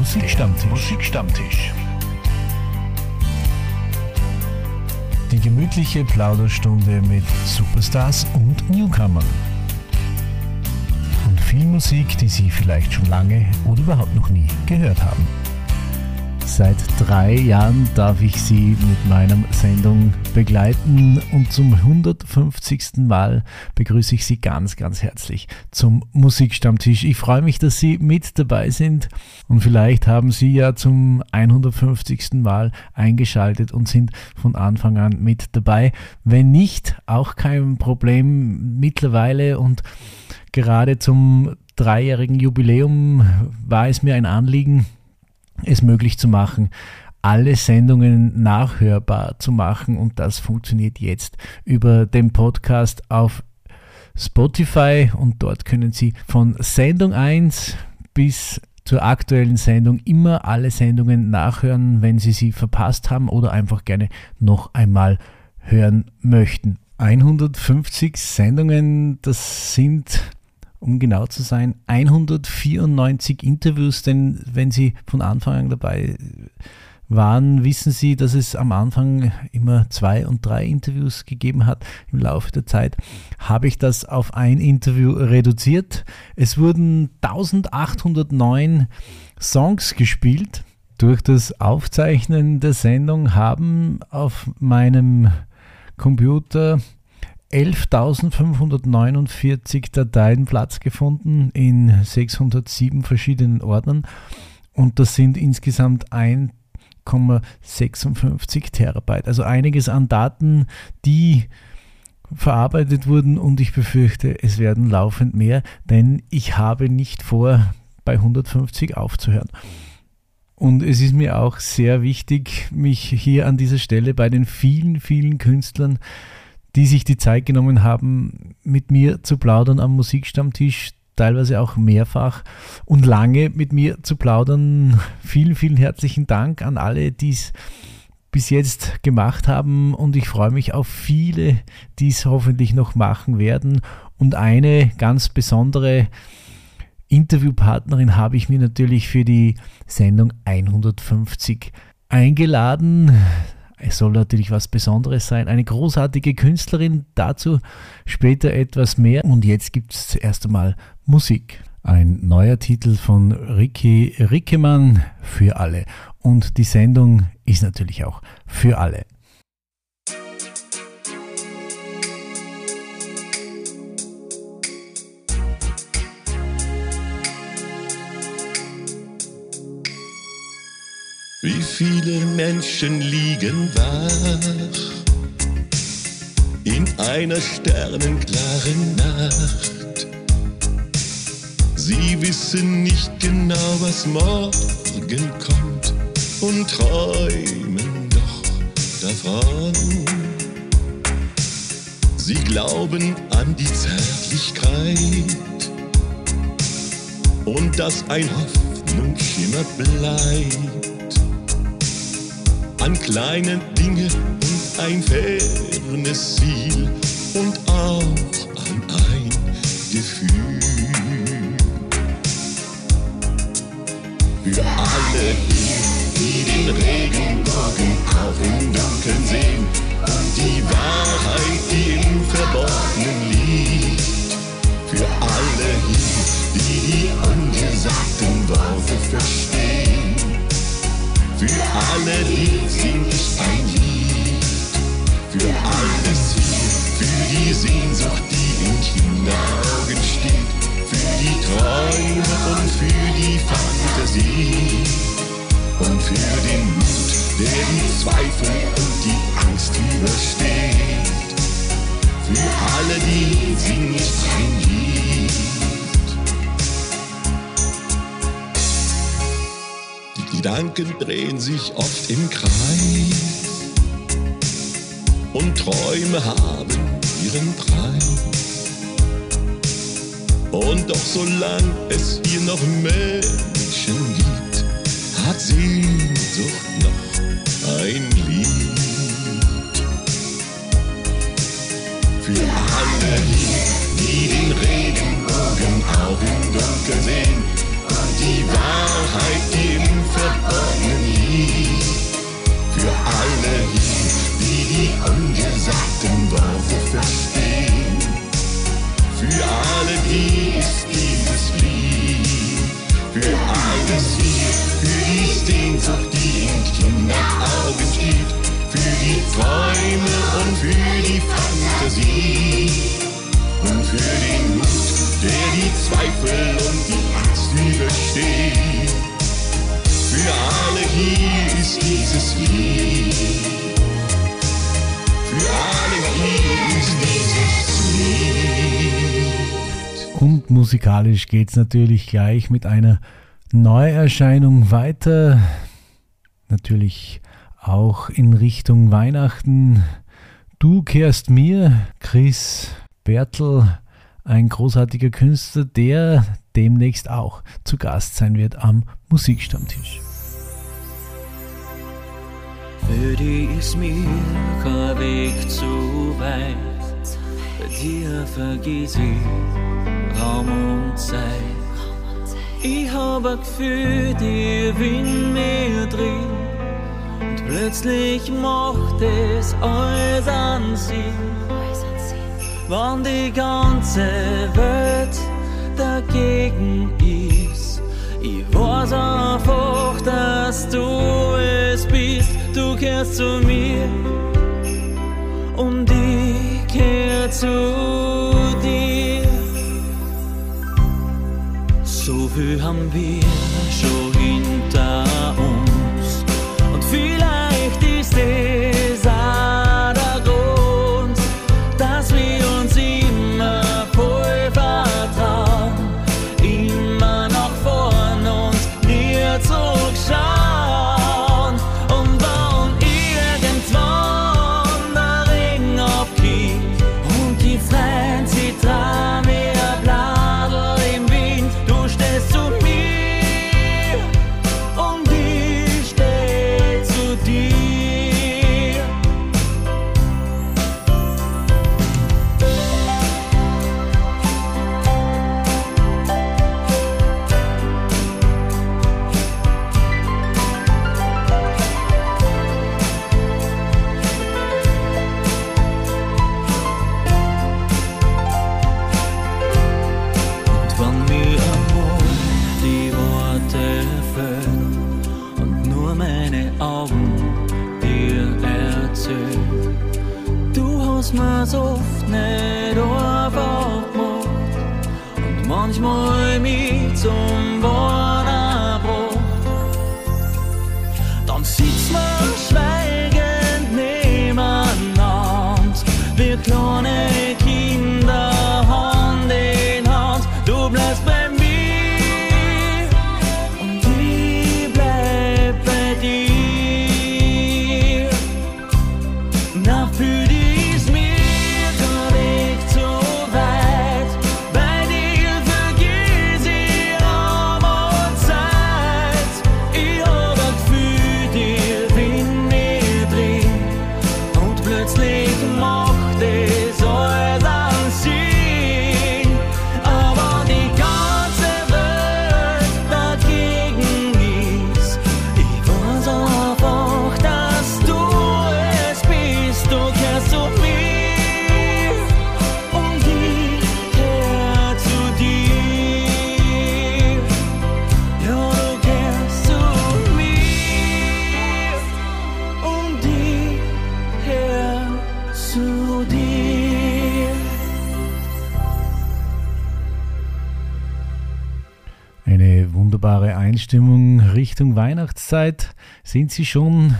Musikstammtisch. Musikstammtisch. Die gemütliche Plauderstunde mit Superstars und Newcomern. Und viel Musik, die Sie vielleicht schon lange oder überhaupt noch nie gehört haben. Seit drei Jahren darf ich Sie mit meiner Sendung begleiten und zum 150. Mal begrüße ich Sie ganz, ganz herzlich zum Musikstammtisch. Ich freue mich, dass Sie mit dabei sind und vielleicht haben Sie ja zum 150. Mal eingeschaltet und sind von Anfang an mit dabei. Wenn nicht, auch kein Problem mittlerweile und gerade zum dreijährigen Jubiläum war es mir ein Anliegen, es möglich zu machen, alle Sendungen nachhörbar zu machen und das funktioniert jetzt über den Podcast auf Spotify und dort können Sie von Sendung 1 bis zur aktuellen Sendung immer alle Sendungen nachhören, wenn Sie sie verpasst haben oder einfach gerne noch einmal hören möchten. 150 Sendungen, das sind um genau zu sein, 194 Interviews, denn wenn Sie von Anfang an dabei waren, wissen Sie, dass es am Anfang immer zwei und drei Interviews gegeben hat. Im Laufe der Zeit habe ich das auf ein Interview reduziert. Es wurden 1809 Songs gespielt. Durch das Aufzeichnen der Sendung haben auf meinem Computer 11.549 Dateien Platz gefunden in 607 verschiedenen Ordnern und das sind insgesamt 1,56 Terabyte. Also einiges an Daten, die verarbeitet wurden und ich befürchte, es werden laufend mehr, denn ich habe nicht vor, bei 150 aufzuhören. Und es ist mir auch sehr wichtig, mich hier an dieser Stelle bei den vielen, vielen Künstlern die sich die Zeit genommen haben, mit mir zu plaudern am Musikstammtisch, teilweise auch mehrfach und lange mit mir zu plaudern. Vielen, vielen herzlichen Dank an alle, die es bis jetzt gemacht haben und ich freue mich auf viele, die es hoffentlich noch machen werden. Und eine ganz besondere Interviewpartnerin habe ich mir natürlich für die Sendung 150 eingeladen. Es soll natürlich was Besonderes sein. Eine großartige Künstlerin, dazu später etwas mehr. Und jetzt gibt es erst einmal Musik. Ein neuer Titel von Ricky Rickemann für alle. Und die Sendung ist natürlich auch für alle. Wie viele Menschen liegen wach in einer sternenklaren Nacht. Sie wissen nicht genau, was morgen kommt und träumen doch davon. Sie glauben an die Zärtlichkeit und dass ein Hoffnungsschimmer bleibt an kleine Dinge und ein fernes Ziel und auch an ein Gefühl. Für alle, die den Regenbogen auch im Dunkeln sehen und die Wahrheit, die im Verborgenen liegt. Für alle hier, die die ungesagten Worte verstehen für alle sing ich ein Lied. Für alles hier, für die Sehnsucht, die in Kinderaugen steht. Für die Träume und für die Fantasie. Und für den Mut, der die Zweifel und die Angst übersteht. Für alle, die sing ich ein Lied. Gedanken drehen sich oft im Kreis und Träume haben ihren Preis. Und doch solange es hier noch Menschen gibt, hat Sehnsucht noch ein Lied. Für alle die, die den Regenbogen auch im Dunkeln sehen, die Wahrheit, im Verborgenen liegt. Für alle hier, die die angesagten Worte verstehen. Für alle die dies, dieses Lied. Für alles hier, für die Sehnsucht, die in Kinderaugen steht. Für die Träume und für die Fantasie. Und für den Mut, der die Zweifel und die Angst übersteht. Für alle hier ist dieses Lied. Für alle hier ist dieses Lied. Und musikalisch geht's natürlich gleich mit einer Neuerscheinung weiter. Natürlich auch in Richtung Weihnachten. Du kehrst mir, Chris Bertel, ein großartiger Künstler, der demnächst auch zu Gast sein wird am Musikstammtisch. Für die ist mir kein Weg zu weit. Bei dir vergiss ich Raum und Zeit. Ich hab ein Gefühl, die Wind mir drin. Und plötzlich macht es alles an Sinn. Wann die ganze Welt dagegen ist. Ich weiß einfach, dass du es bist. Du kehrst zu mir und ich kehr zu dir. So viel haben wir schon Richtung Weihnachtszeit. Sind Sie schon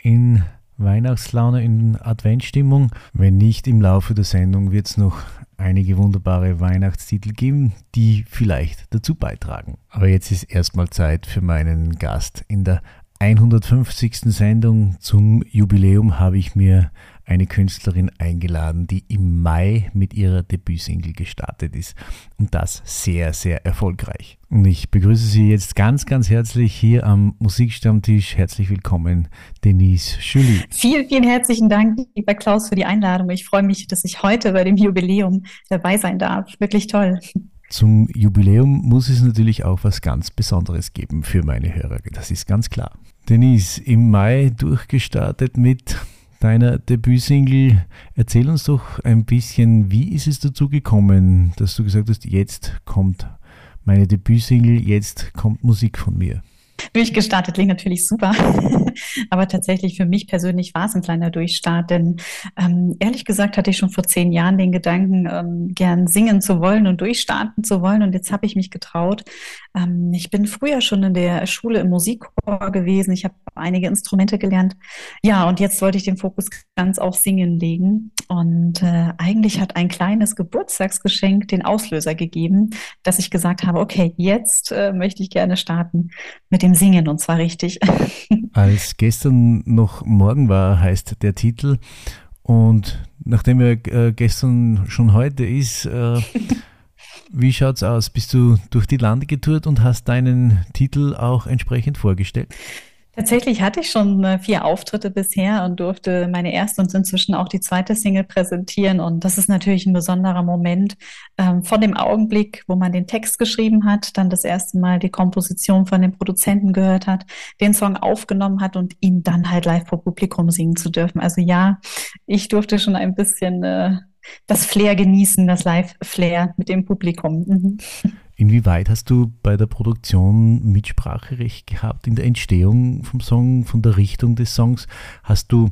in Weihnachtslaune, in Adventstimmung? Wenn nicht, im Laufe der Sendung wird es noch einige wunderbare Weihnachtstitel geben, die vielleicht dazu beitragen. Aber jetzt ist erstmal Zeit für meinen Gast. In der 150. Sendung zum Jubiläum habe ich mir eine Künstlerin eingeladen, die im Mai mit ihrer Debütsingle gestartet ist. Und das sehr, sehr erfolgreich. Und ich begrüße Sie jetzt ganz, ganz herzlich hier am Musikstammtisch. Herzlich willkommen, Denise Julie. Vielen, vielen herzlichen Dank, lieber Klaus, für die Einladung. Ich freue mich, dass ich heute bei dem Jubiläum dabei sein darf. Wirklich toll. Zum Jubiläum muss es natürlich auch was ganz Besonderes geben für meine Hörer. Das ist ganz klar. Denise, im Mai durchgestartet mit deiner Debütsingle. Erzähl uns doch ein bisschen, wie ist es dazu gekommen, dass du gesagt hast, jetzt kommt meine Debütsingle Jetzt kommt Musik von mir. Durchgestartet klingt natürlich super, aber tatsächlich für mich persönlich war es ein kleiner Durchstart, denn ähm, ehrlich gesagt hatte ich schon vor zehn Jahren den Gedanken, ähm, gern singen zu wollen und durchstarten zu wollen und jetzt habe ich mich getraut. Ähm, ich bin früher schon in der Schule im Musikchor gewesen, ich habe einige Instrumente gelernt. Ja, und jetzt wollte ich den Fokus ganz auf Singen legen und äh, eigentlich hat ein kleines Geburtstagsgeschenk den Auslöser gegeben, dass ich gesagt habe, okay, jetzt äh, möchte ich gerne starten mit dem Singen und zwar richtig. Als gestern noch morgen war, heißt der Titel. Und nachdem er äh, gestern schon heute ist, äh, wie schaut's aus? Bist du durch die Lande getourt und hast deinen Titel auch entsprechend vorgestellt? Tatsächlich hatte ich schon äh, vier Auftritte bisher und durfte meine erste und inzwischen auch die zweite Single präsentieren. Und das ist natürlich ein besonderer Moment ähm, von dem Augenblick, wo man den Text geschrieben hat, dann das erste Mal die Komposition von dem Produzenten gehört hat, den Song aufgenommen hat und ihn dann halt live vor Publikum singen zu dürfen. Also ja, ich durfte schon ein bisschen äh, das Flair genießen, das Live-Flair mit dem Publikum. Mhm. Inwieweit hast du bei der Produktion Mitspracherecht gehabt in der Entstehung vom Song, von der Richtung des Songs? Hast du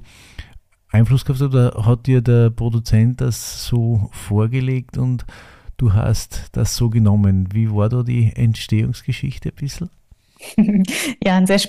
Einfluss gehabt oder hat dir der Produzent das so vorgelegt und du hast das so genommen? Wie war da die Entstehungsgeschichte ein bisschen? Ja, ein sehr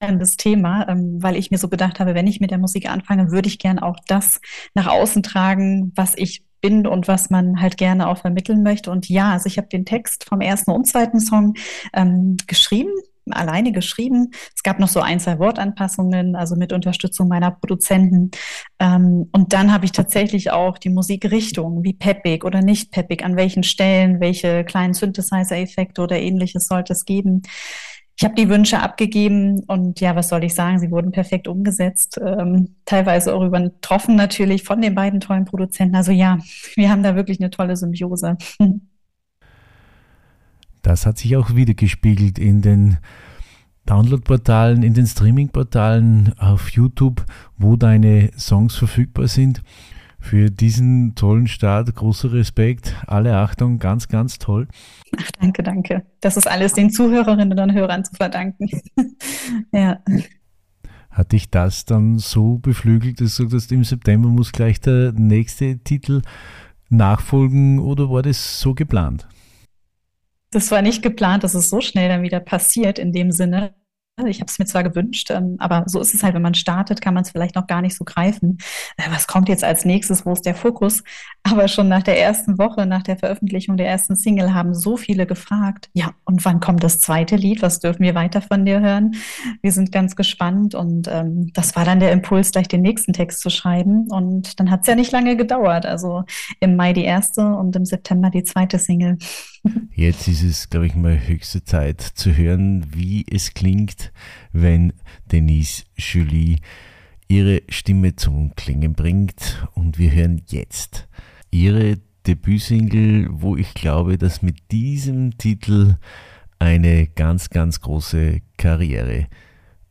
spannendes Thema, ähm, weil ich mir so gedacht habe, wenn ich mit der Musik anfange, würde ich gern auch das nach außen tragen, was ich bin und was man halt gerne auch vermitteln möchte. Und ja, also ich habe den Text vom ersten und zweiten Song ähm, geschrieben, alleine geschrieben. Es gab noch so ein, zwei Wortanpassungen, also mit Unterstützung meiner Produzenten. Ähm, und dann habe ich tatsächlich auch die Musikrichtung, wie peppig oder nicht peppig, an welchen Stellen, welche kleinen Synthesizer-Effekte oder ähnliches sollte es geben ich habe die Wünsche abgegeben und ja, was soll ich sagen, sie wurden perfekt umgesetzt, ähm, teilweise auch übertroffen natürlich von den beiden tollen Produzenten. Also ja, wir haben da wirklich eine tolle Symbiose. Das hat sich auch wieder gespiegelt in den Downloadportalen, in den Streamingportalen auf YouTube, wo deine Songs verfügbar sind. Für diesen tollen Start großer Respekt, alle Achtung, ganz, ganz toll. Ach, danke, danke. Das ist alles den Zuhörerinnen und Hörern zu verdanken. ja. Hat dich das dann so beflügelt, dass du sagst, im September muss gleich der nächste Titel nachfolgen oder war das so geplant? Das war nicht geplant, dass es so schnell dann wieder passiert in dem Sinne. Ich habe es mir zwar gewünscht, ähm, aber so ist es halt, wenn man startet, kann man es vielleicht noch gar nicht so greifen. Äh, was kommt jetzt als nächstes? Wo ist der Fokus? Aber schon nach der ersten Woche, nach der Veröffentlichung der ersten Single, haben so viele gefragt, ja, und wann kommt das zweite Lied? Was dürfen wir weiter von dir hören? Wir sind ganz gespannt und ähm, das war dann der Impuls, gleich den nächsten Text zu schreiben. Und dann hat es ja nicht lange gedauert. Also im Mai die erste und im September die zweite Single. Jetzt ist es, glaube ich, mal höchste Zeit zu hören, wie es klingt, wenn Denise Julie ihre Stimme zum Klingen bringt. Und wir hören jetzt ihre Debütsingle, wo ich glaube, dass mit diesem Titel eine ganz, ganz große Karriere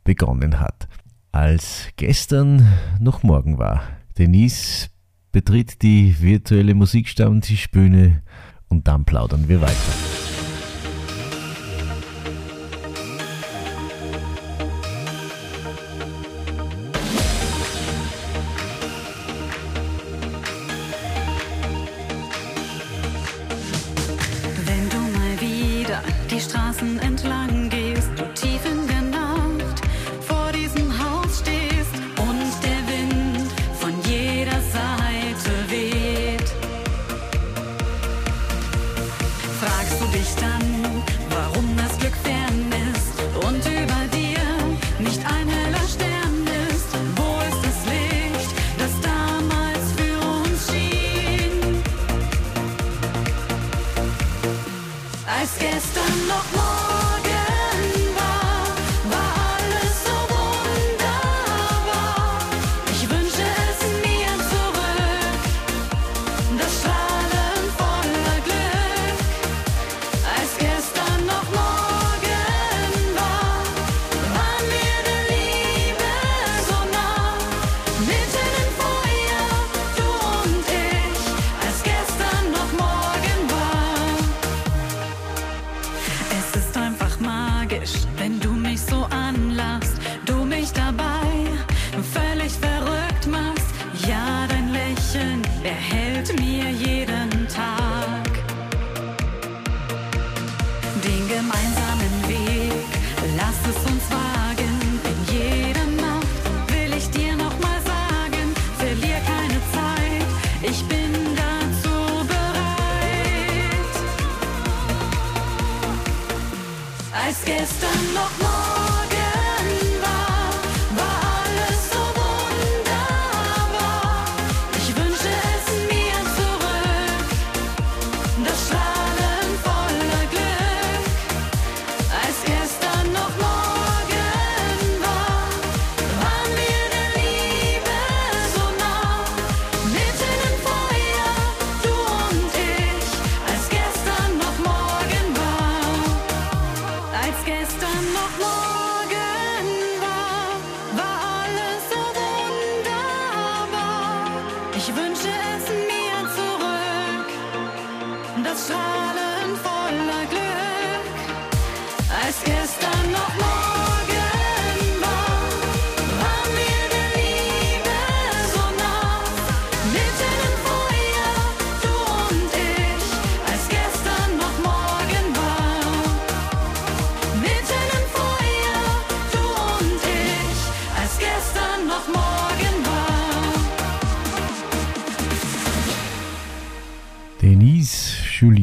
begonnen hat. Als gestern noch morgen war. Denise betritt die virtuelle Musikstammtischbühne und dann plaudern wir weiter.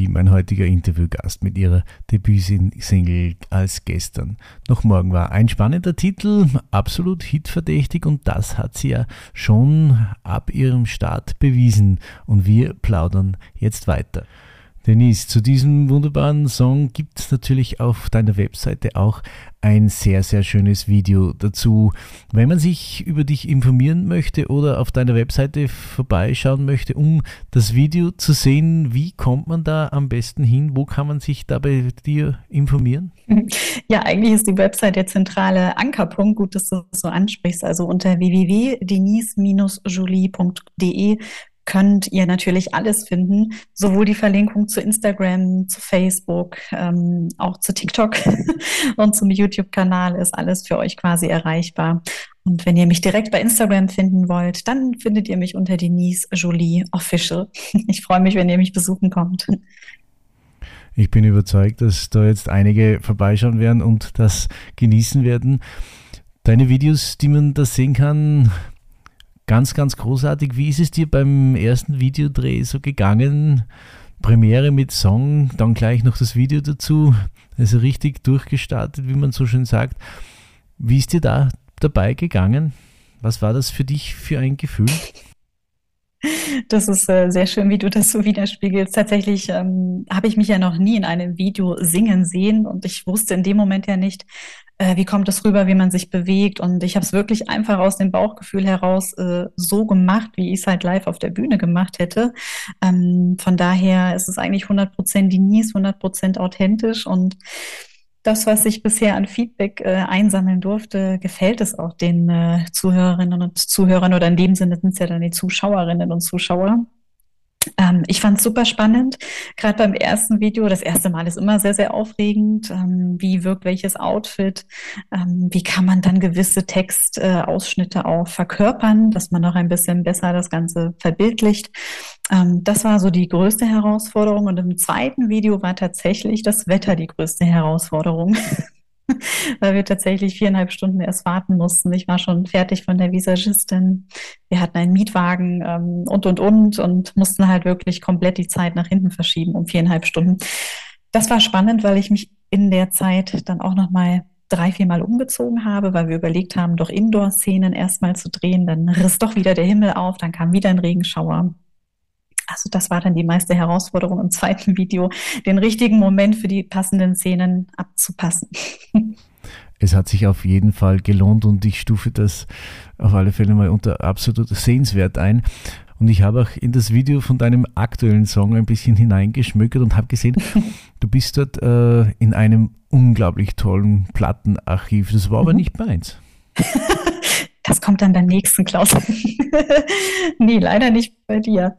Mein heutiger Interviewgast mit ihrer Debütsingle als gestern. Noch morgen war ein spannender Titel, absolut hitverdächtig und das hat sie ja schon ab ihrem Start bewiesen. Und wir plaudern jetzt weiter. Denise, zu diesem wunderbaren Song gibt es natürlich auf deiner Webseite auch ein sehr, sehr schönes Video dazu. Wenn man sich über dich informieren möchte oder auf deiner Webseite vorbeischauen möchte, um das Video zu sehen, wie kommt man da am besten hin? Wo kann man sich da bei dir informieren? Ja, eigentlich ist die Website der zentrale Ankerpunkt. Gut, dass du das so ansprichst. Also unter www.denise-julie.de könnt ihr natürlich alles finden, sowohl die Verlinkung zu Instagram, zu Facebook, ähm, auch zu TikTok und zum YouTube-Kanal ist alles für euch quasi erreichbar. Und wenn ihr mich direkt bei Instagram finden wollt, dann findet ihr mich unter Denise Jolie Official. Ich freue mich, wenn ihr mich besuchen kommt. Ich bin überzeugt, dass da jetzt einige vorbeischauen werden und das genießen werden. Deine Videos, die man da sehen kann, ganz, ganz großartig. Wie ist es dir beim ersten Videodreh so gegangen? Premiere mit Song, dann gleich noch das Video dazu. Also richtig durchgestartet, wie man so schön sagt. Wie ist dir da dabei gegangen? Was war das für dich für ein Gefühl? Das ist äh, sehr schön, wie du das so widerspiegelst. Tatsächlich ähm, habe ich mich ja noch nie in einem Video singen sehen und ich wusste in dem Moment ja nicht, äh, wie kommt es rüber, wie man sich bewegt. Und ich habe es wirklich einfach aus dem Bauchgefühl heraus äh, so gemacht, wie ich es halt live auf der Bühne gemacht hätte. Ähm, von daher ist es eigentlich 100% Denise, 100% authentisch und das, was ich bisher an Feedback äh, einsammeln durfte, gefällt es auch den äh, Zuhörerinnen und Zuhörern oder in dem Sinne sind es ja dann die Zuschauerinnen und Zuschauer. Ähm, ich fand es super spannend, gerade beim ersten Video. Das erste Mal ist immer sehr, sehr aufregend. Ähm, wie wirkt welches Outfit? Ähm, wie kann man dann gewisse Textausschnitte äh, auch verkörpern, dass man noch ein bisschen besser das Ganze verbildlicht? Ähm, das war so die größte Herausforderung. Und im zweiten Video war tatsächlich das Wetter die größte Herausforderung. weil wir tatsächlich viereinhalb Stunden erst warten mussten. Ich war schon fertig von der Visagistin. Wir hatten einen Mietwagen ähm, und, und, und und mussten halt wirklich komplett die Zeit nach hinten verschieben um viereinhalb Stunden. Das war spannend, weil ich mich in der Zeit dann auch nochmal drei, viermal umgezogen habe, weil wir überlegt haben, doch Indoor-Szenen erstmal zu drehen. Dann riss doch wieder der Himmel auf, dann kam wieder ein Regenschauer. Also das war dann die meiste Herausforderung im zweiten Video, den richtigen Moment für die passenden Szenen abzupassen. Es hat sich auf jeden Fall gelohnt und ich stufe das auf alle Fälle mal unter absolut sehenswert ein. Und ich habe auch in das Video von deinem aktuellen Song ein bisschen hineingeschmückert und habe gesehen, du bist dort äh, in einem unglaublich tollen Plattenarchiv. Das war aber nicht meins. Das kommt dann beim nächsten Klaus. nee, leider nicht bei dir.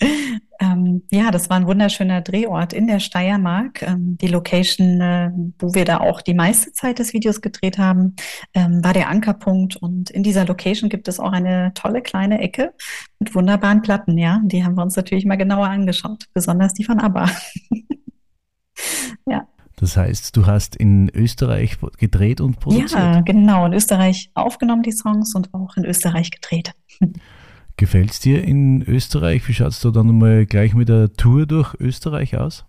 Ähm, ja, das war ein wunderschöner Drehort in der Steiermark. Ähm, die Location, äh, wo wir da auch die meiste Zeit des Videos gedreht haben, ähm, war der Ankerpunkt. Und in dieser Location gibt es auch eine tolle kleine Ecke mit wunderbaren Platten. Ja, die haben wir uns natürlich mal genauer angeschaut, besonders die von ABBA. ja. Das heißt, du hast in Österreich gedreht und produziert? Ja, genau. In Österreich aufgenommen die Songs und auch in Österreich gedreht. Gefällt es dir in Österreich? Wie schaut es da dann mal gleich mit der Tour durch Österreich aus?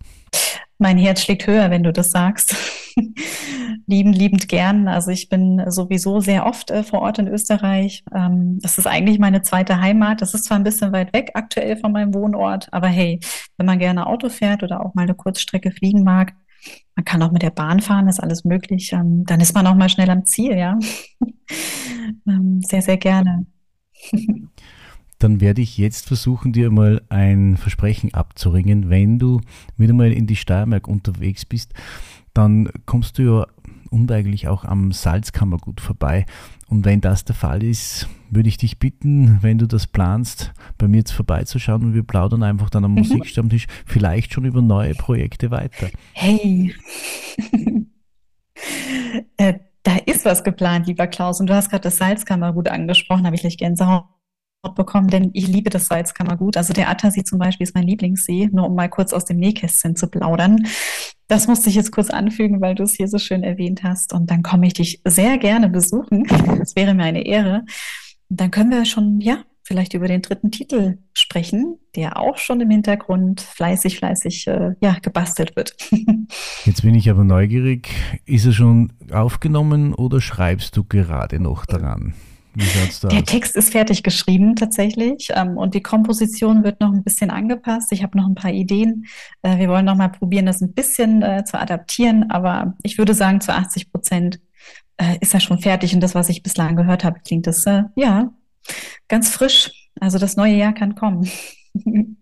Mein Herz schlägt höher, wenn du das sagst. liebend, liebend gern. Also ich bin sowieso sehr oft äh, vor Ort in Österreich. Ähm, das ist eigentlich meine zweite Heimat. Das ist zwar ein bisschen weit weg aktuell von meinem Wohnort, aber hey, wenn man gerne Auto fährt oder auch mal eine Kurzstrecke fliegen mag, man kann auch mit der Bahn fahren, ist alles möglich. Ähm, dann ist man auch mal schnell am Ziel, ja. ähm, sehr, sehr gerne. dann werde ich jetzt versuchen, dir mal ein Versprechen abzuringen. Wenn du wieder mal in die Steiermark unterwegs bist, dann kommst du ja unweigerlich auch am Salzkammergut vorbei. Und wenn das der Fall ist, würde ich dich bitten, wenn du das planst, bei mir jetzt vorbeizuschauen und wir plaudern einfach dann am mhm. Musikstammtisch vielleicht schon über neue Projekte weiter. Hey, äh, da ist was geplant, lieber Klaus. Und du hast gerade das Salzkammergut angesprochen, habe ich gleich Gänsehaut bekommen, denn ich liebe das Salzkammergut. Also der Attersee zum Beispiel ist mein Lieblingssee, nur um mal kurz aus dem Nähkästchen zu plaudern. Das musste ich jetzt kurz anfügen, weil du es hier so schön erwähnt hast. Und dann komme ich dich sehr gerne besuchen. Das wäre mir eine Ehre. Und dann können wir schon, ja, vielleicht über den dritten Titel sprechen, der auch schon im Hintergrund fleißig, fleißig, äh, ja, gebastelt wird. Jetzt bin ich aber neugierig. Ist er schon aufgenommen oder schreibst du gerade noch daran? Der Text ist fertig geschrieben tatsächlich ähm, und die Komposition wird noch ein bisschen angepasst. Ich habe noch ein paar Ideen. Äh, wir wollen noch mal probieren, das ein bisschen äh, zu adaptieren, aber ich würde sagen, zu 80 Prozent äh, ist er schon fertig und das, was ich bislang gehört habe, klingt das äh, ja ganz frisch. Also das neue Jahr kann kommen.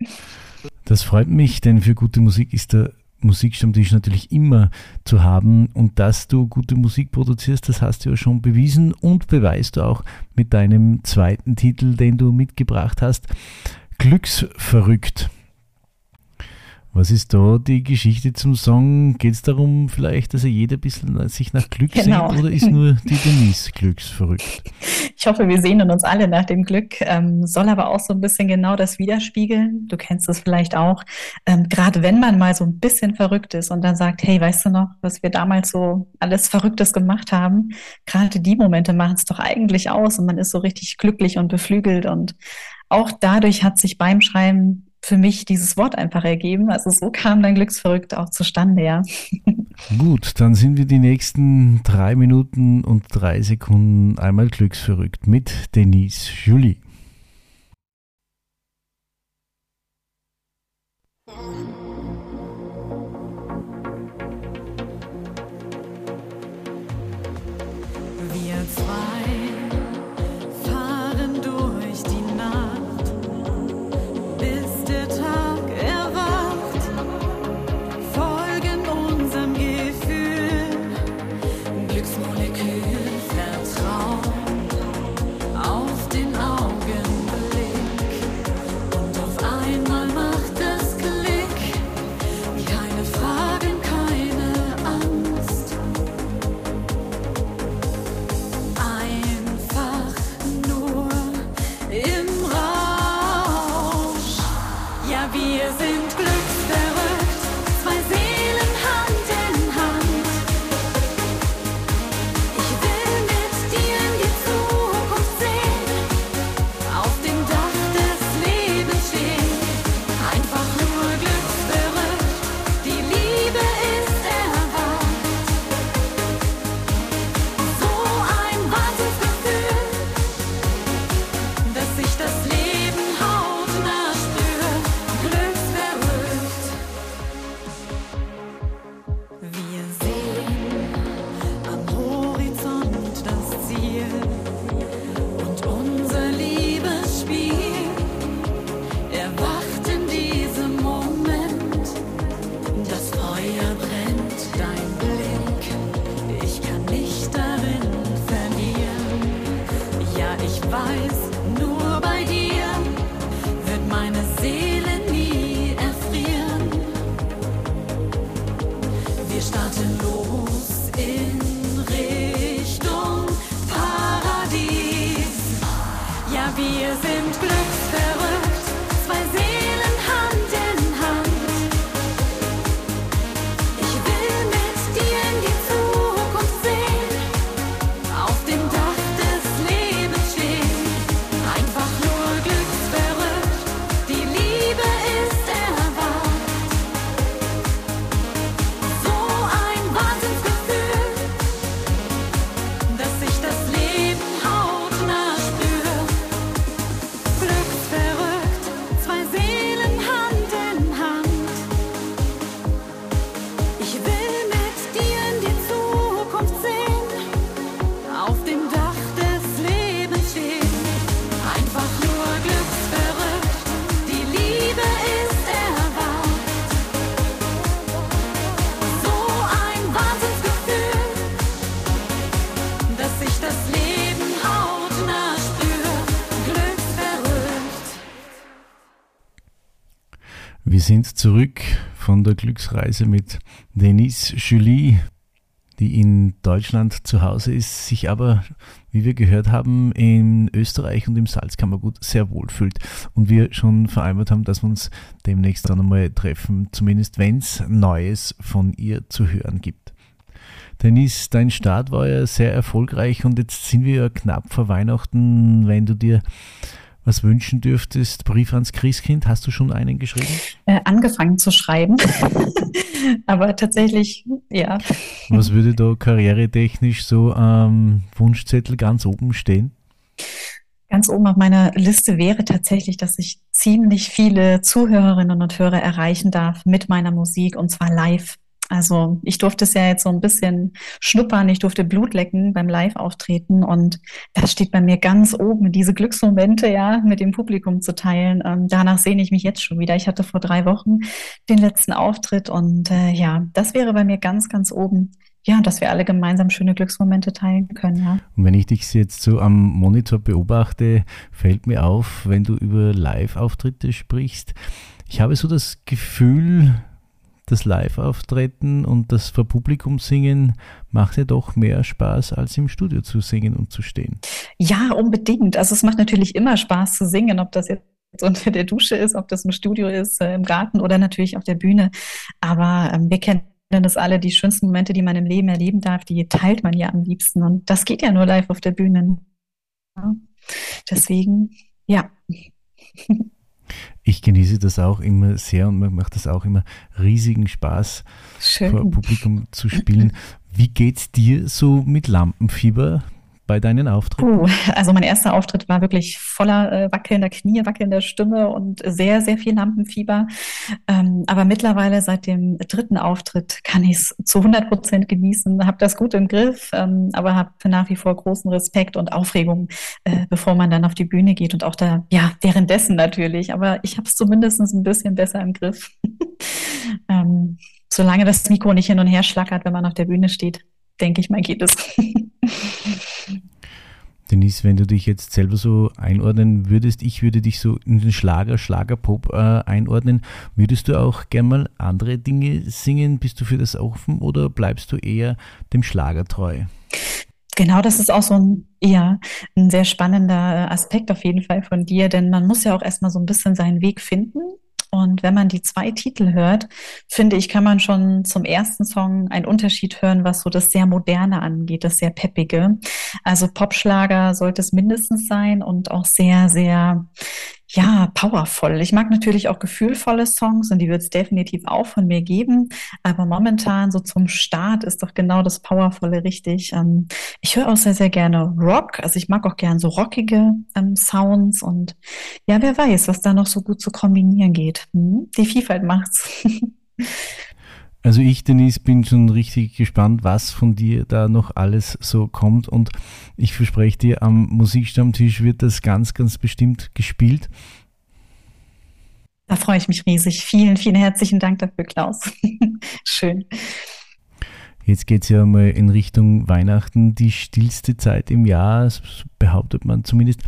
das freut mich, denn für gute Musik ist der Musikstammtisch natürlich immer zu haben. Und dass du gute Musik produzierst, das hast du ja schon bewiesen und beweist du auch mit deinem zweiten Titel, den du mitgebracht hast. Glücksverrückt. Was ist da die Geschichte zum Song? Geht es darum vielleicht, dass er jeder ein bisschen sich nach Glück genau. sehnt oder ist nur die Denise glücksverrückt? Ich hoffe, wir sehnen uns alle nach dem Glück, ähm, soll aber auch so ein bisschen genau das widerspiegeln. Du kennst das vielleicht auch. Ähm, Gerade wenn man mal so ein bisschen verrückt ist und dann sagt, hey, weißt du noch, was wir damals so alles Verrücktes gemacht haben? Gerade die Momente machen es doch eigentlich aus und man ist so richtig glücklich und beflügelt und auch dadurch hat sich beim Schreiben für mich dieses Wort einfach ergeben. Also so kam dann Glücksverrückt auch zustande, ja. Gut, dann sind wir die nächsten drei Minuten und drei Sekunden einmal Glücksverrückt mit Denise Julie. Sind zurück von der Glücksreise mit Denise Julie, die in Deutschland zu Hause ist, sich aber, wie wir gehört haben, in Österreich und im Salzkammergut sehr wohl fühlt. Und wir schon vereinbart haben, dass wir uns demnächst dann einmal treffen, zumindest wenn es Neues von ihr zu hören gibt. Denise, dein Start war ja sehr erfolgreich und jetzt sind wir ja knapp vor Weihnachten. Wenn du dir was wünschen dürftest, Brief ans Christkind, hast du schon einen geschrieben? Äh, angefangen zu schreiben. Aber tatsächlich, ja. Was würde da karrieretechnisch so am Wunschzettel ganz oben stehen? Ganz oben auf meiner Liste wäre tatsächlich, dass ich ziemlich viele Zuhörerinnen und Hörer erreichen darf mit meiner Musik und zwar live. Also ich durfte es ja jetzt so ein bisschen schnuppern, ich durfte Blut lecken beim Live-Auftreten und das steht bei mir ganz oben, diese Glücksmomente ja mit dem Publikum zu teilen. Ähm, danach sehne ich mich jetzt schon wieder. Ich hatte vor drei Wochen den letzten Auftritt und äh, ja, das wäre bei mir ganz, ganz oben. Ja, dass wir alle gemeinsam schöne Glücksmomente teilen können, ja. Und wenn ich dich jetzt so am Monitor beobachte, fällt mir auf, wenn du über Live-Auftritte sprichst, ich habe so das Gefühl, das Live-Auftreten und das vor Publikum singen macht ja doch mehr Spaß, als im Studio zu singen und zu stehen. Ja, unbedingt. Also es macht natürlich immer Spaß zu singen, ob das jetzt unter der Dusche ist, ob das im Studio ist, äh, im Garten oder natürlich auf der Bühne. Aber ähm, wir kennen das alle, die schönsten Momente, die man im Leben erleben darf, die teilt man ja am liebsten. Und das geht ja nur live auf der Bühne. Deswegen, ja. Ich genieße das auch immer sehr und mir macht das auch immer riesigen Spaß, Schön. vor Publikum zu spielen. Wie geht's dir so mit Lampenfieber bei deinen Auftritten? Uh, also mein erster Auftritt war wirklich voller äh, wackelnder Knie, wackelnder Stimme und sehr, sehr viel Lampenfieber. Ähm, aber mittlerweile seit dem dritten Auftritt kann ich es zu 100 Prozent genießen, habe das gut im Griff, ähm, aber habe nach wie vor großen Respekt und Aufregung, äh, bevor man dann auf die Bühne geht und auch da, ja, währenddessen natürlich. Aber ich habe es zumindest ein bisschen besser im Griff. ähm, solange das Mikro nicht hin und her schlackert, wenn man auf der Bühne steht, denke ich mal, geht es. Denise, wenn du dich jetzt selber so einordnen würdest, ich würde dich so in den Schlager, Schlagerpop äh, einordnen. Würdest du auch gern mal andere Dinge singen? Bist du für das offen oder bleibst du eher dem Schlager treu? Genau, das ist auch so ein, ja, ein sehr spannender Aspekt auf jeden Fall von dir, denn man muss ja auch erstmal so ein bisschen seinen Weg finden. Und wenn man die zwei Titel hört, finde ich, kann man schon zum ersten Song einen Unterschied hören, was so das sehr Moderne angeht, das sehr peppige. Also Popschlager sollte es mindestens sein und auch sehr, sehr, ja, powervoll. Ich mag natürlich auch gefühlvolle Songs und die wird es definitiv auch von mir geben. Aber momentan so zum Start ist doch genau das Powervolle richtig. Ähm, ich höre auch sehr, sehr gerne Rock. Also ich mag auch gern so rockige ähm, Sounds und ja, wer weiß, was da noch so gut zu kombinieren geht. Hm? Die Vielfalt macht's. Also ich, Denise, bin schon richtig gespannt, was von dir da noch alles so kommt und ich verspreche dir, am Musikstammtisch wird das ganz, ganz bestimmt gespielt. Da freue ich mich riesig. Vielen, vielen herzlichen Dank dafür, Klaus. Schön. Jetzt geht es ja mal in Richtung Weihnachten, die stillste Zeit im Jahr, behauptet man zumindest.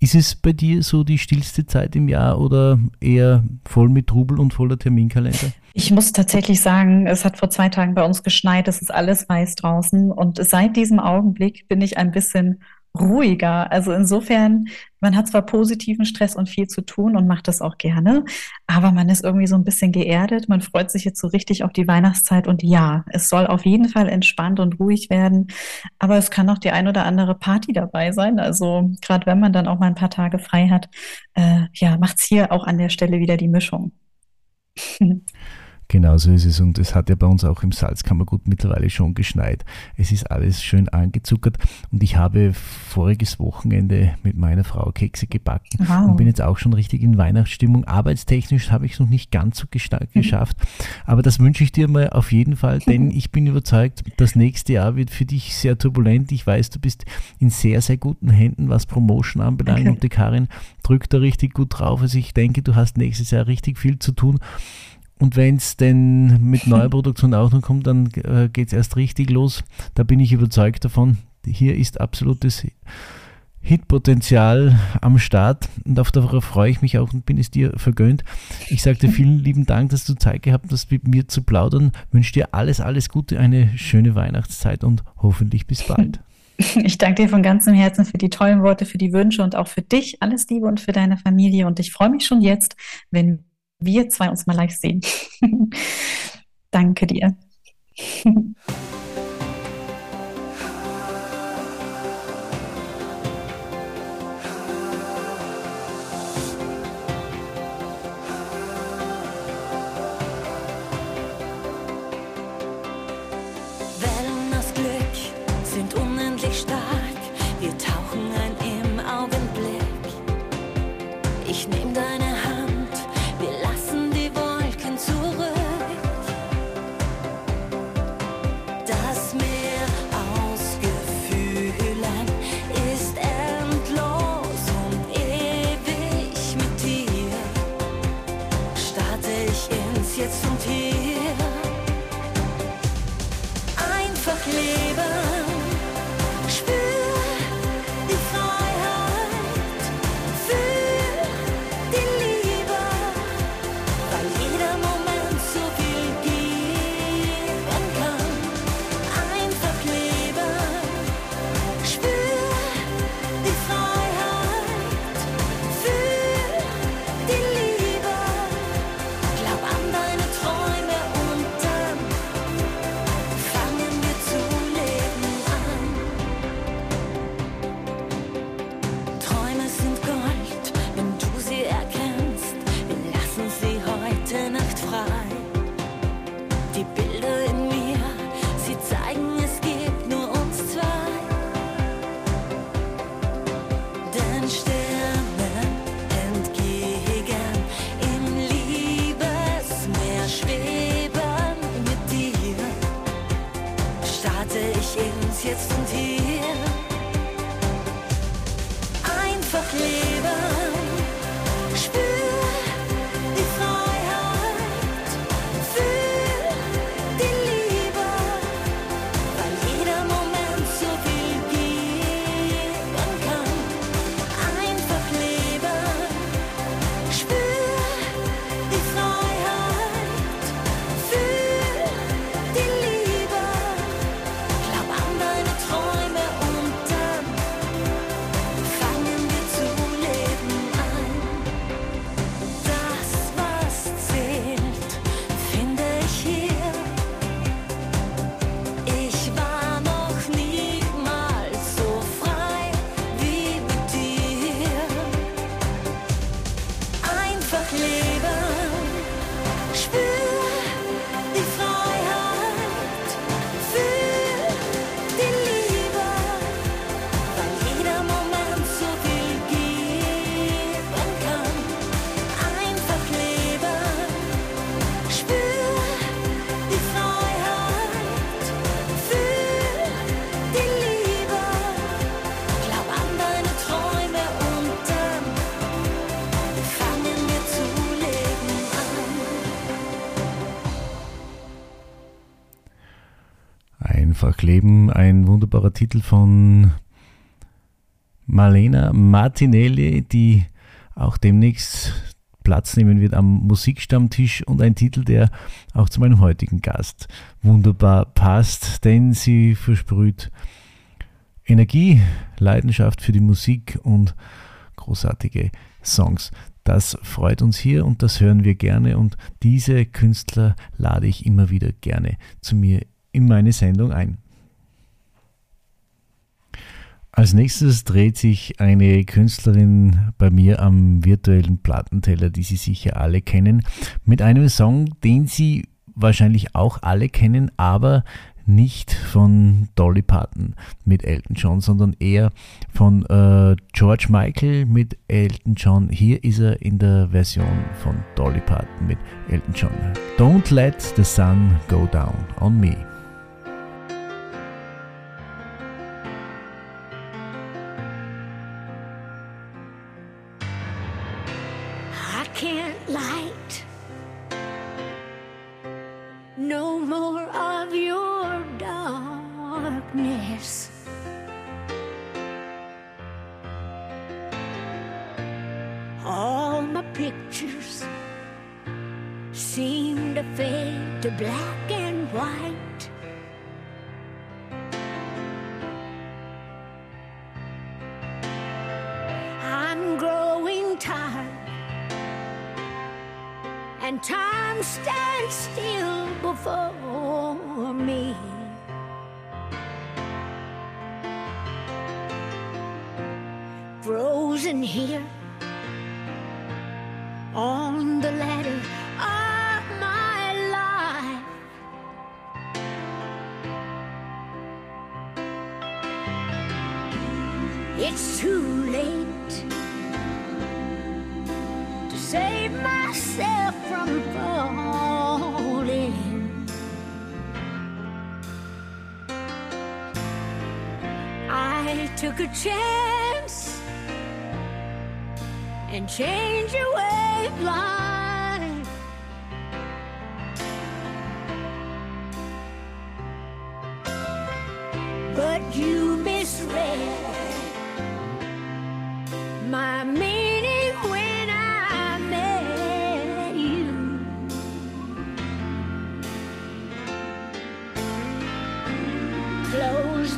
Ist es bei dir so die stillste Zeit im Jahr oder eher voll mit Trubel und voller Terminkalender? Ich muss tatsächlich sagen, es hat vor zwei Tagen bei uns geschneit, es ist alles weiß draußen und seit diesem Augenblick bin ich ein bisschen ruhiger. Also insofern, man hat zwar positiven Stress und viel zu tun und macht das auch gerne, aber man ist irgendwie so ein bisschen geerdet. Man freut sich jetzt so richtig auf die Weihnachtszeit und ja, es soll auf jeden Fall entspannt und ruhig werden, aber es kann auch die ein oder andere Party dabei sein. Also gerade wenn man dann auch mal ein paar Tage frei hat, äh, ja, macht's hier auch an der Stelle wieder die Mischung. Genau so ist es und es hat ja bei uns auch im Salzkammergut mittlerweile schon geschneit. Es ist alles schön angezuckert und ich habe voriges Wochenende mit meiner Frau Kekse gebacken Wow. und bin jetzt auch schon richtig in Weihnachtsstimmung. Arbeitstechnisch habe ich es noch nicht ganz so gesta- geschafft, aber das wünsche ich dir mal auf jeden Fall, denn ich bin überzeugt, das nächste Jahr wird für dich sehr turbulent. Ich weiß, du bist in sehr, sehr guten Händen, was Promotion anbelangt und die Karin drückt da richtig gut drauf. Also ich denke, du hast nächstes Jahr richtig viel zu tun. Und wenn es denn mit neuer Produktion auch noch kommt, dann äh, geht es erst richtig los. Da bin ich überzeugt davon. Hier ist absolutes Hitpotenzial am Start und auf darauf freue ich mich auch und bin es dir vergönnt. Ich sagte vielen lieben Dank, dass du Zeit gehabt hast, mit mir zu plaudern. Wünsche dir alles, alles Gute, eine schöne Weihnachtszeit und hoffentlich bis bald. Ich danke dir von ganzem Herzen für die tollen Worte, für die Wünsche und auch für dich. Alles Liebe und für deine Familie. Und ich freue mich schon jetzt, wenn wir zwei uns mal live sehen. danke dir. wunderbarer Titel von Marlena Martinelli, die auch demnächst Platz nehmen wird am Musikstammtisch und ein Titel, der auch zu meinem heutigen Gast wunderbar passt, denn sie versprüht Energie, Leidenschaft für die Musik und großartige Songs. Das freut uns hier und das hören wir gerne und diese Künstler lade ich immer wieder gerne zu mir in meine Sendung ein. Als nächstes dreht sich eine Künstlerin bei mir am virtuellen Plattenteller, die Sie sicher alle kennen, mit einem Song, den Sie wahrscheinlich auch alle kennen, aber nicht von Dolly Parton mit Elton John, sondern eher von äh, George Michael mit Elton John. Hier ist er in der Version von Dolly Parton mit Elton John. Don't let the sun go down on me.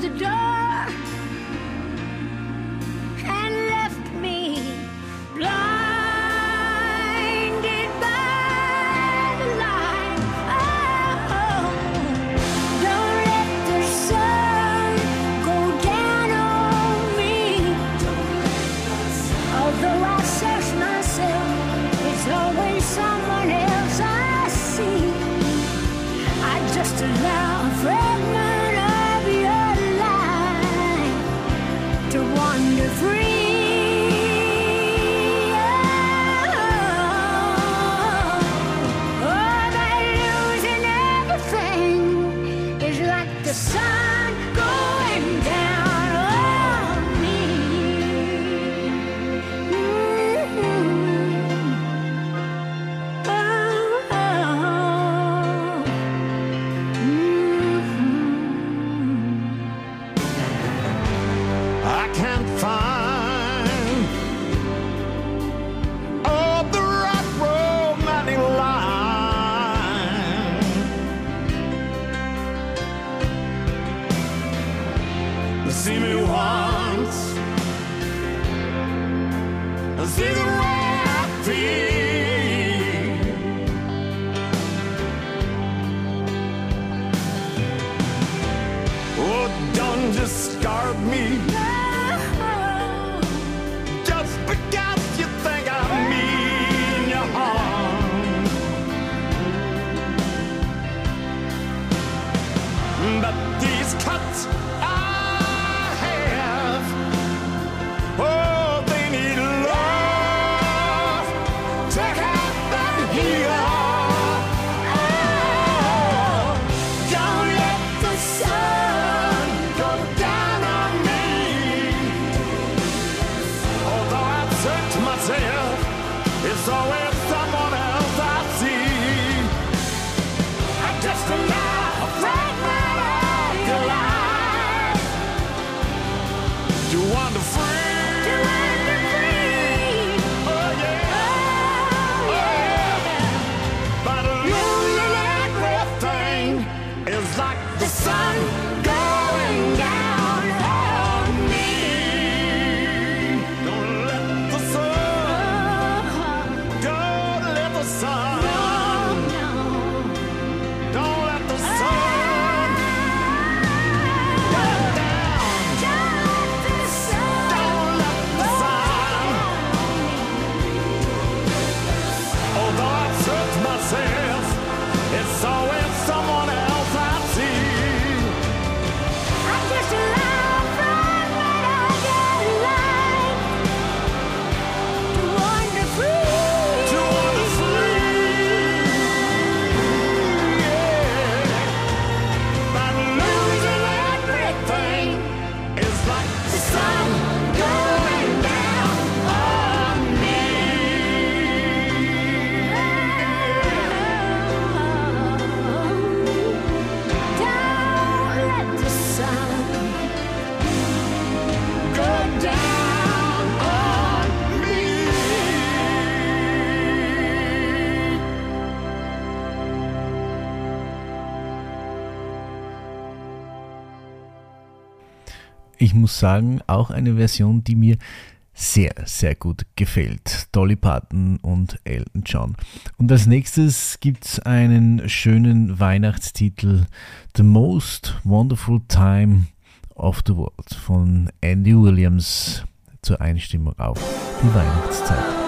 The door Ich muss sagen, auch eine Version, die mir sehr, sehr gut gefällt. Dolly Parton und Elton John. Und als nächstes gibt es einen schönen Weihnachtstitel, The Most Wonderful Time of the World von Andy Williams zur Einstimmung auf die Weihnachtszeit.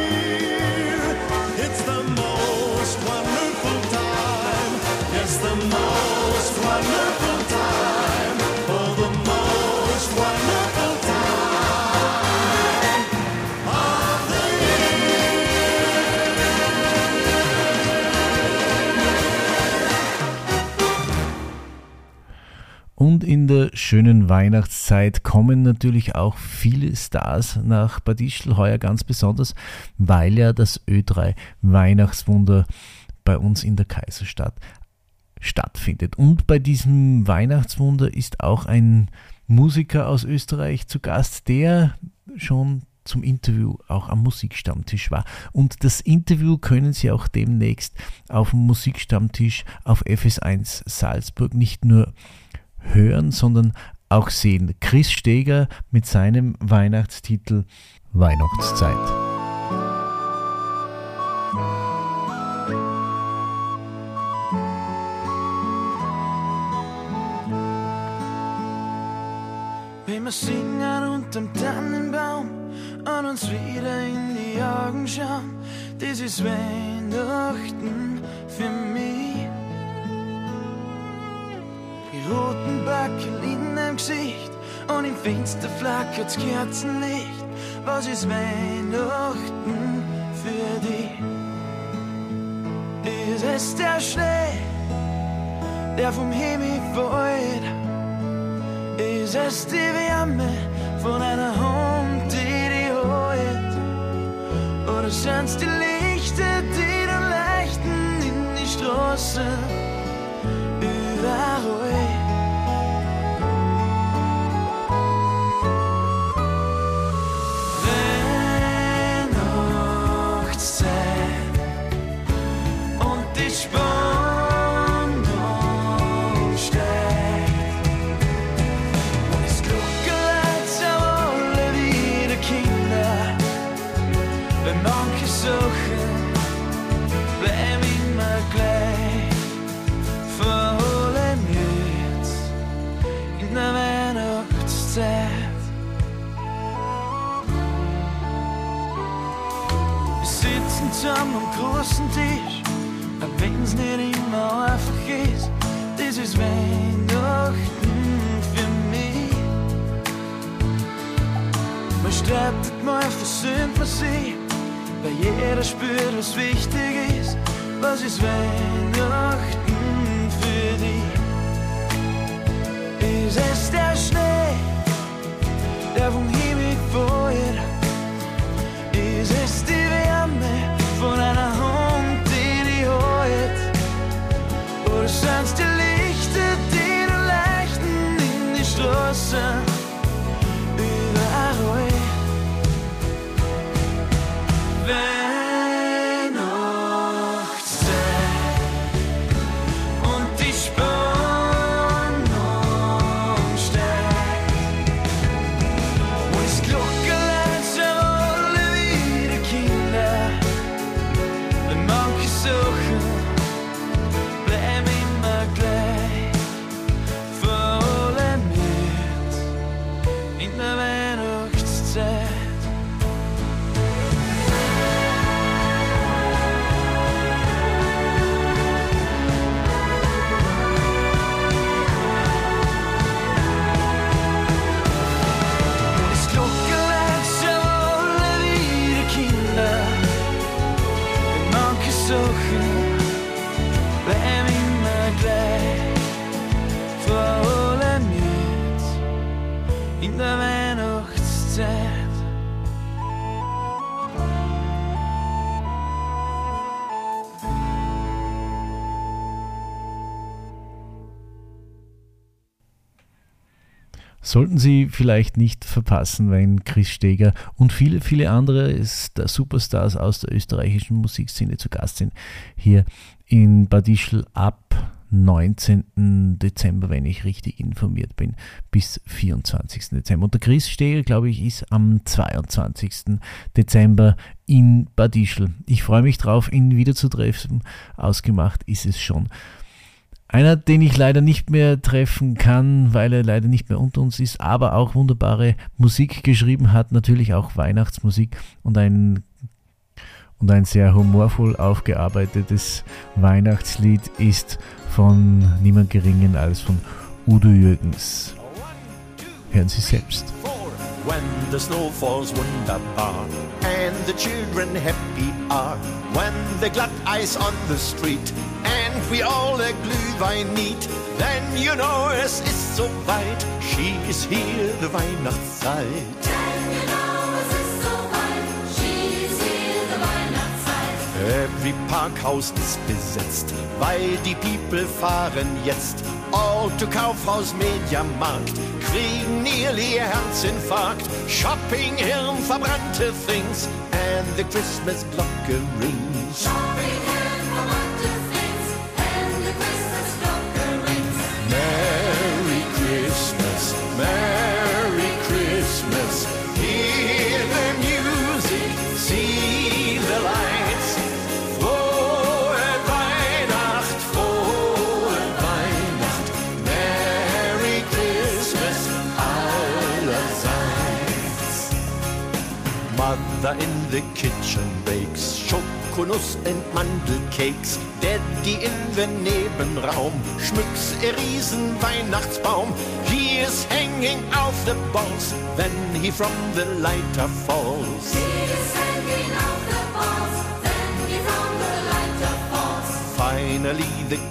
Und in der schönen Weihnachtszeit kommen natürlich auch viele Stars nach Bad Ischl, heuer ganz besonders, weil ja das Ö3 Weihnachtswunder bei uns in der Kaiserstadt stattfindet. Und bei diesem Weihnachtswunder ist auch ein Musiker aus Österreich zu Gast, der schon zum Interview auch am Musikstammtisch war. Und das Interview können Sie auch demnächst auf dem Musikstammtisch auf FS1 Salzburg nicht nur hören, sondern auch sehen. Chris Steger mit seinem Weihnachtstitel Weihnachtszeit. Wir singen unterm Tannenbaum und uns wieder in die Augen schauen, das ist Weihnachten für mich. Die roten Backel in deinem Gesicht und im Fenster flackert's Kerzenlicht. Was ist Weihnachten für dich? Ist es der Schnee, der vom Himmel fällt? Es die Wärme von einer Hand, die dich holt? Oder die Lichter, die dann leuchten in die Straße großen Tisch, auch wenn's nicht immer einfach ist. Das ist Weihnachten für mich. Man streitet mal, versöhnt man sich, weil jeder spürt, was wichtig ist. Was ist Weihnachten für dich? Ist es der Schnee, Sollten Sie vielleicht nicht verpassen, wenn Chris Steger und viele, viele andere der Superstars aus der österreichischen Musikszene zu Gast sind. Hier in Bad Ischl ab 19. Dezember, wenn ich richtig informiert bin, bis 24. Dezember. Und der Chris Steger, glaube ich, ist am 22. Dezember in Bad Ischl. Ich freue mich drauf, ihn wiederzutreffen. Ausgemacht ist es schon. Einer, den ich leider nicht mehr treffen kann, weil er leider nicht mehr unter uns ist, aber auch wunderbare Musik geschrieben hat, natürlich auch Weihnachtsmusik und ein, und ein sehr humorvoll aufgearbeitetes Weihnachtslied ist von niemand Geringen als von Udo Jürgens. Hören Sie selbst. When the snow falls wunderbar and the children happy are. When the glatt ice on the street and we all a Glühwein need, then you know es ist so weit. She is here, the Weihnachtszeit. Every Parkhaus ist besetzt, weil die People fahren jetzt. All to Kaufhaus Mediamarkt, kriegen nearly ihr Herzinfarkt. Shopping, Hirn, verbrannte Things, and the Christmas Glocke rings. Merry Mother in the kitchen bakes Schokonuss and Mandelcakes. Daddy in the Nebenraum schmückt ihr riesen Weihnachtsbaum. He is hanging off the balls when he from the lighter falls. Finally the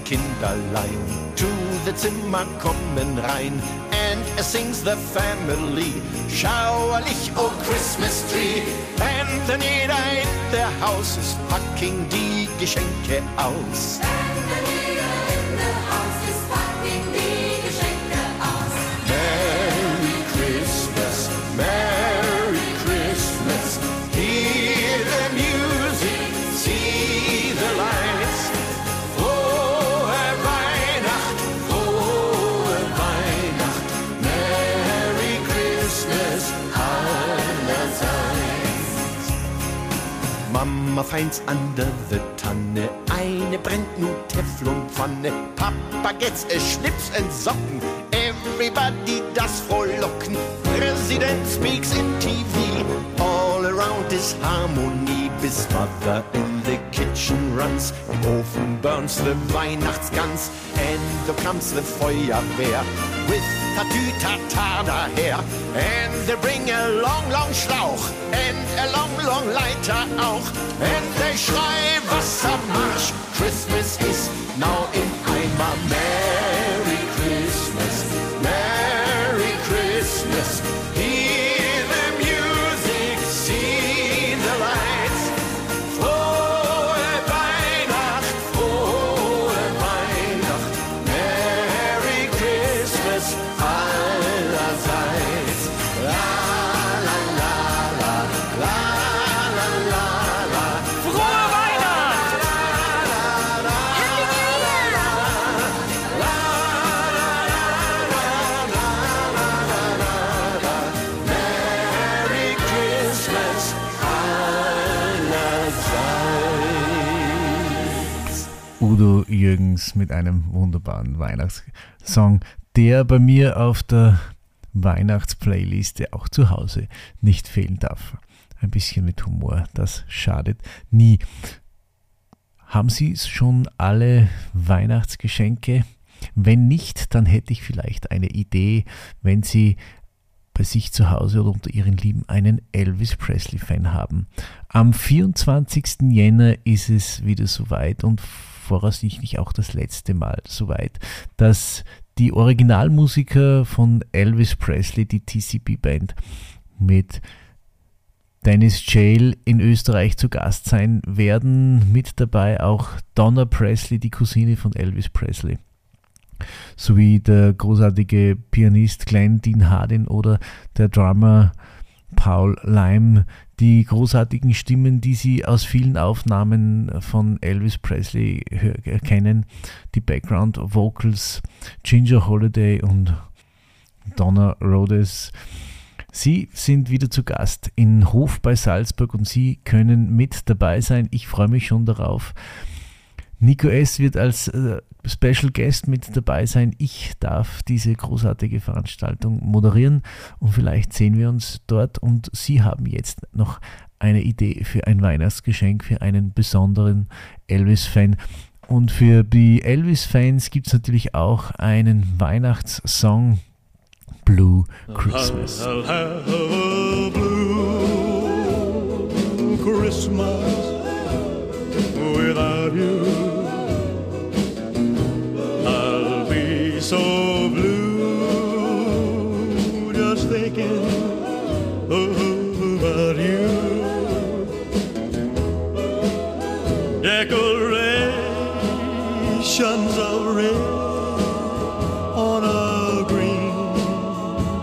Kinderlein. To the Zimmer kommen rein. And sings the family. Schauerlich oh Christmas tree. And then jeder in der Haus ist packing die Geschenke aus. Finds under the Tanne eine brennt nu Teflonpfanne. Papa gets a Schlips and Socken. Everybody das frohlocken. man speaks in TV. All around is harmony, bis mother in the kitchen runs. Im Ofen burns the Weihnachtsgans, and there comes the Feuerwehr Tatütata daher. And they bring a long, long Schlauch and a long, long Leiter auch. And they schrei Wassermarsch. Christmas is now in Eimer. Merry Jürgens mit einem wunderbaren Weihnachtssong, der bei mir auf der Weihnachtsplayliste auch zu Hause nicht fehlen darf. Ein bisschen mit Humor, das schadet nie. Haben Sie schon alle Weihnachtsgeschenke? Wenn nicht, dann hätte ich vielleicht eine Idee, wenn Sie bei sich zu Hause oder unter Ihren Lieben einen Elvis Presley-Fan haben. Am 24. Jänner ist es wieder soweit und voraussichtlich auch das letzte Mal soweit, dass die Originalmusiker von Elvis Presley, die TCB Band, mit Dennis Jail in Österreich zu Gast sein werden. Mit dabei auch Donna Presley, die Cousine von Elvis Presley sowie der großartige Pianist Glenn Dean Hardin oder der Drummer Paul Lime, die großartigen Stimmen, die Sie aus vielen Aufnahmen von Elvis Presley kennen, die Background Vocals Ginger Holiday und Donna Rhodes. Sie sind wieder zu Gast in Hof bei Salzburg und Sie können mit dabei sein. Ich freue mich schon darauf. Nico S. wird als äh, Special Guest mit dabei sein. Ich darf diese großartige Veranstaltung moderieren und vielleicht sehen wir uns dort und Sie haben jetzt noch eine Idee für ein Weihnachtsgeschenk für einen besonderen Elvis-Fan. Und für die Elvis-Fans gibt es natürlich auch einen Weihnachtssong Blue Christmas. I'll have a blue Christmas without you. So blue just thinking oh, about you. Decorations of red on a green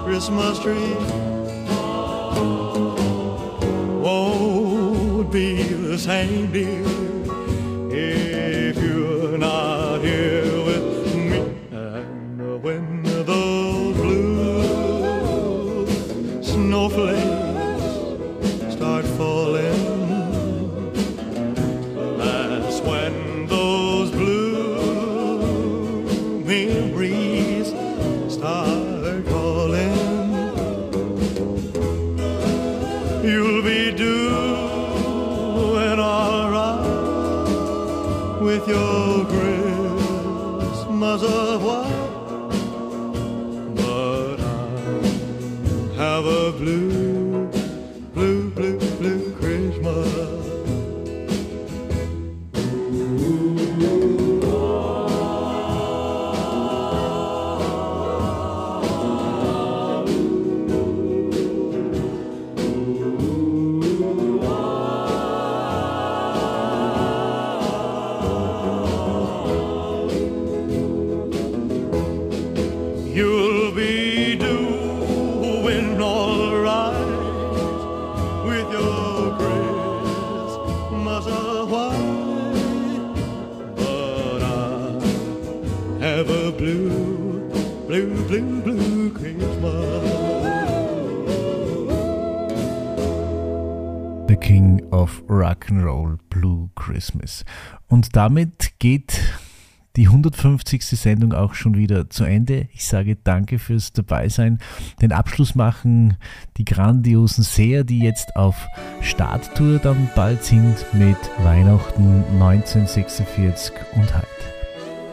Christmas tree won't be the same, dear, geht die 150. Sendung auch schon wieder zu Ende. Ich sage danke fürs Dabeisein. Den Abschluss machen die grandiosen Seher, die jetzt auf Starttour dann bald sind mit Weihnachten 1946 und heute.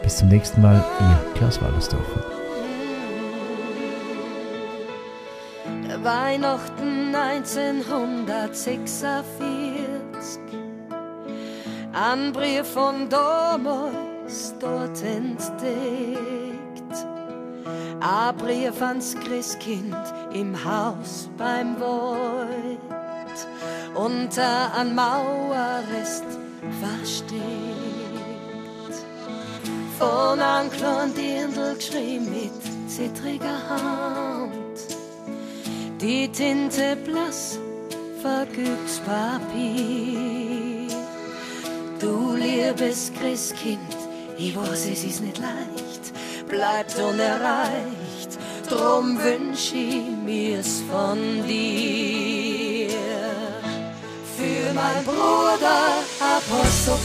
Bis zum nächsten Mal, ihr Klaus Wallersdorfer. Weihnachten 1946 Ein Brief von damals dort entdeckt. Ein Brief ans Christkind im Haus beim Wald Unter an Mauerrest versteckt. Von einem kleinen Dirndl geschrieben mit zittriger Hand. Die Tinte blass, vergübts Papier. Du liebes Christkind, ich weiß, es ist nicht leicht, bleibt unerreicht, drum wünsch ich mir's von dir. Für mein Bruder Apostel,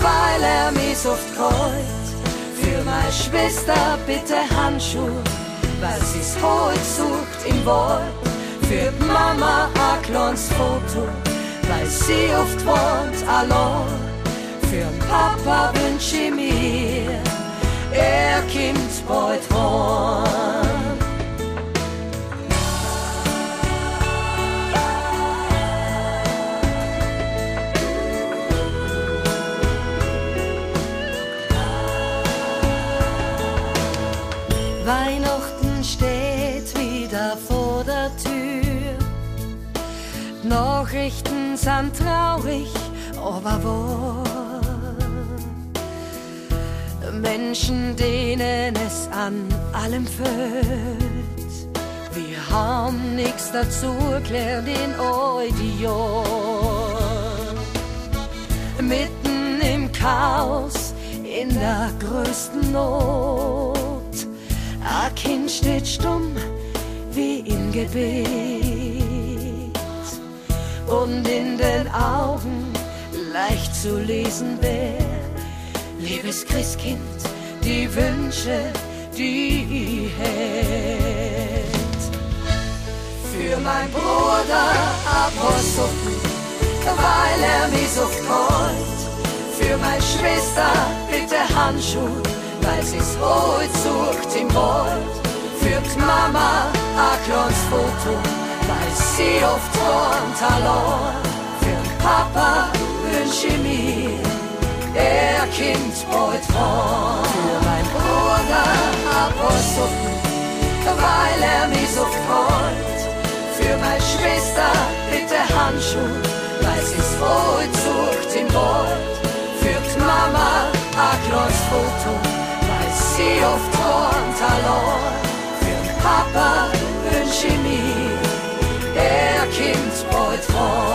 weil er mich oft kreut, für meine Schwester bitte Handschuhe weil sie's heute sucht im Wald. Für Mama kleines Foto, weil sie oft wohnt allein. Für Papa wünsch ich mir, er kommt bald heim. Weihnachten steht wieder vor. Nachrichten sind traurig, aber wahr. Menschen, denen es an allem fehlt. Wir haben nichts dazu erklärt in Audio. Mitten im Chaos, in der größten Not. Ein Kind steht stumm wie im Gebet und in den Augen leicht zu lesen wär, liebes Christkind, die Wünsche, die hätt. Für mein Bruder Apostel, weil er mich so freut, für meine Schwester bitte Handschuhe weil sie's heute sucht im Wald. Für Mama kleines Foto, weil sie oft allein. Für Papa wünsch ich mir, er kommt bald heim. Für mein Bruder Apostel, weil er mich so freut. Für meine Schwester bitte Handschuhe, weil sie's heute sucht im Wald. Für Mama ein Foto, sie oft allein. Für Papa wünsch ich mir, er kommt bald heim.